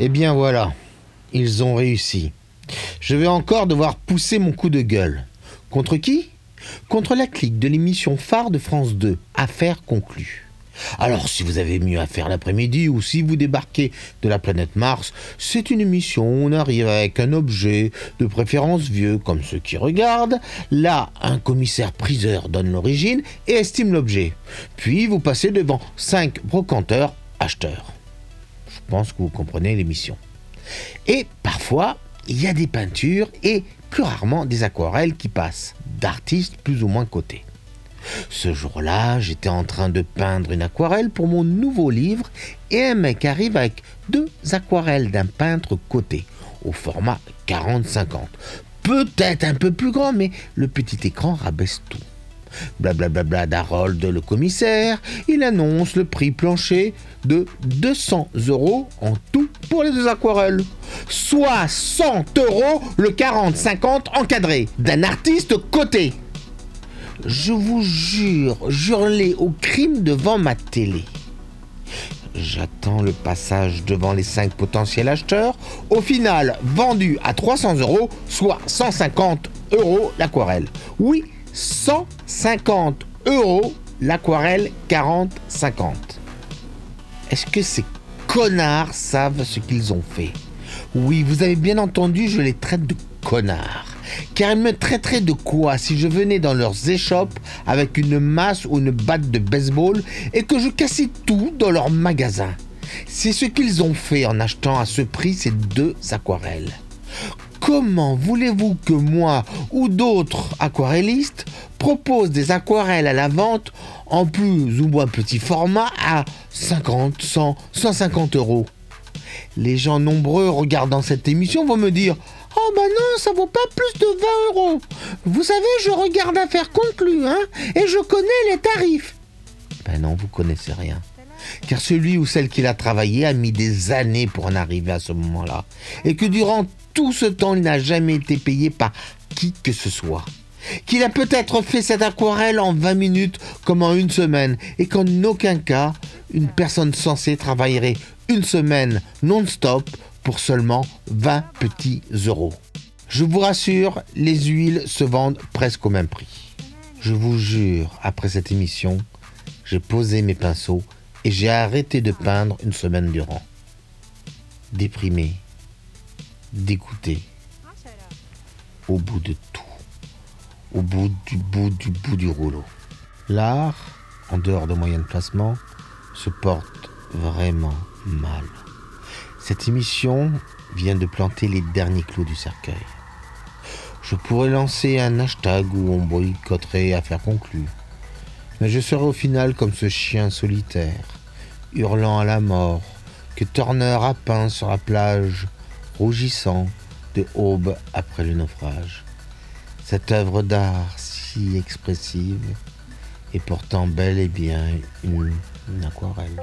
Eh bien voilà, ils ont réussi. Je vais encore devoir pousser mon coup de gueule. Contre qui? Contre la clique de l'émission phare de France 2, Affaires conclues. Alors, si vous avez mieux à faire l'après-midi ou si vous débarquez de la planète Mars, c'est une émission où on arrive avec un objet, de préférence vieux, comme ceux qui regardent. Là, un commissaire priseur donne l'origine et estime l'objet. Puis vous passez devant cinq brocanteurs acheteurs. Pense que vous comprenez l'émission. Et parfois, il y a des peintures et plus rarement des aquarelles qui passent, d'artistes plus ou moins cotés. Ce jour-là, j'étais en train de peindre une aquarelle pour mon nouveau livre et un mec arrive avec deux aquarelles d'un peintre coté au format 40-50. Peut-être un peu plus grand, mais le petit écran rabaisse tout. Blablabla d'Harold le commissaire, il annonce le prix plancher de 200 euros en tout pour les deux aquarelles. Soit 100 euros le 40-50 encadré d'un artiste coté je vous jure, jurez au crime devant ma télé. J'attends le passage devant les cinq potentiels acheteurs. Au final, vendu à 300 euros, soit 150 euros l'aquarelle. Oui, 150 euros l'aquarelle 40-50. Est-ce que ces connards savent ce qu'ils ont fait? Oui, vous avez bien entendu, je les traite de connards car ils me traiteraient de quoi si je venais dans leurs échoppes avec une masse ou une batte de baseball et que je cassais tout dans leur magasin? C'est ce qu'ils ont fait en achetant à ce prix ces deux aquarelles. Comment voulez-vous que moi ou d'autres aquarellistes proposent des aquarelles à la vente en plus ou moins petit format à 50, 100, 150 euros? Les gens nombreux regardant cette émission vont me dire Oh bah non, ça vaut pas plus de 20 euros. Vous savez, je regarde Affaires conclues, hein, et je connais les tarifs. Ben non, vous connaissez rien. Car celui ou celle qui l'a travaillé a mis des années pour en arriver à ce moment-là. Et que durant tout ce temps, il n'a jamais été payé par qui que ce soit. Qu'il a peut-être fait cette aquarelle en 20 minutes comme en une semaine. Et qu'en aucun cas, une personne censée travaillerait une semaine non-stop pour seulement 20 petits euros. Je vous rassure, les huiles se vendent presque au même prix. Je vous jure, après cette émission, j'ai posé mes pinceaux et j'ai arrêté de peindre une semaine durant. Déprimé, dégoûté, au bout de tout, au bout du bout du bout du rouleau. L'art, en dehors de moyens de placement, se porte vraiment mal. Cette émission vient de planter les derniers clous du cercueil. Je pourrais lancer un hashtag où on boycotterait affaire conclue mais je serai au final comme ce chien solitaire, hurlant à la mort, que Turner a peint sur la plage, rougissant de aube après le naufrage. Cette œuvre d'art si expressive est pourtant bel et bien une aquarelle.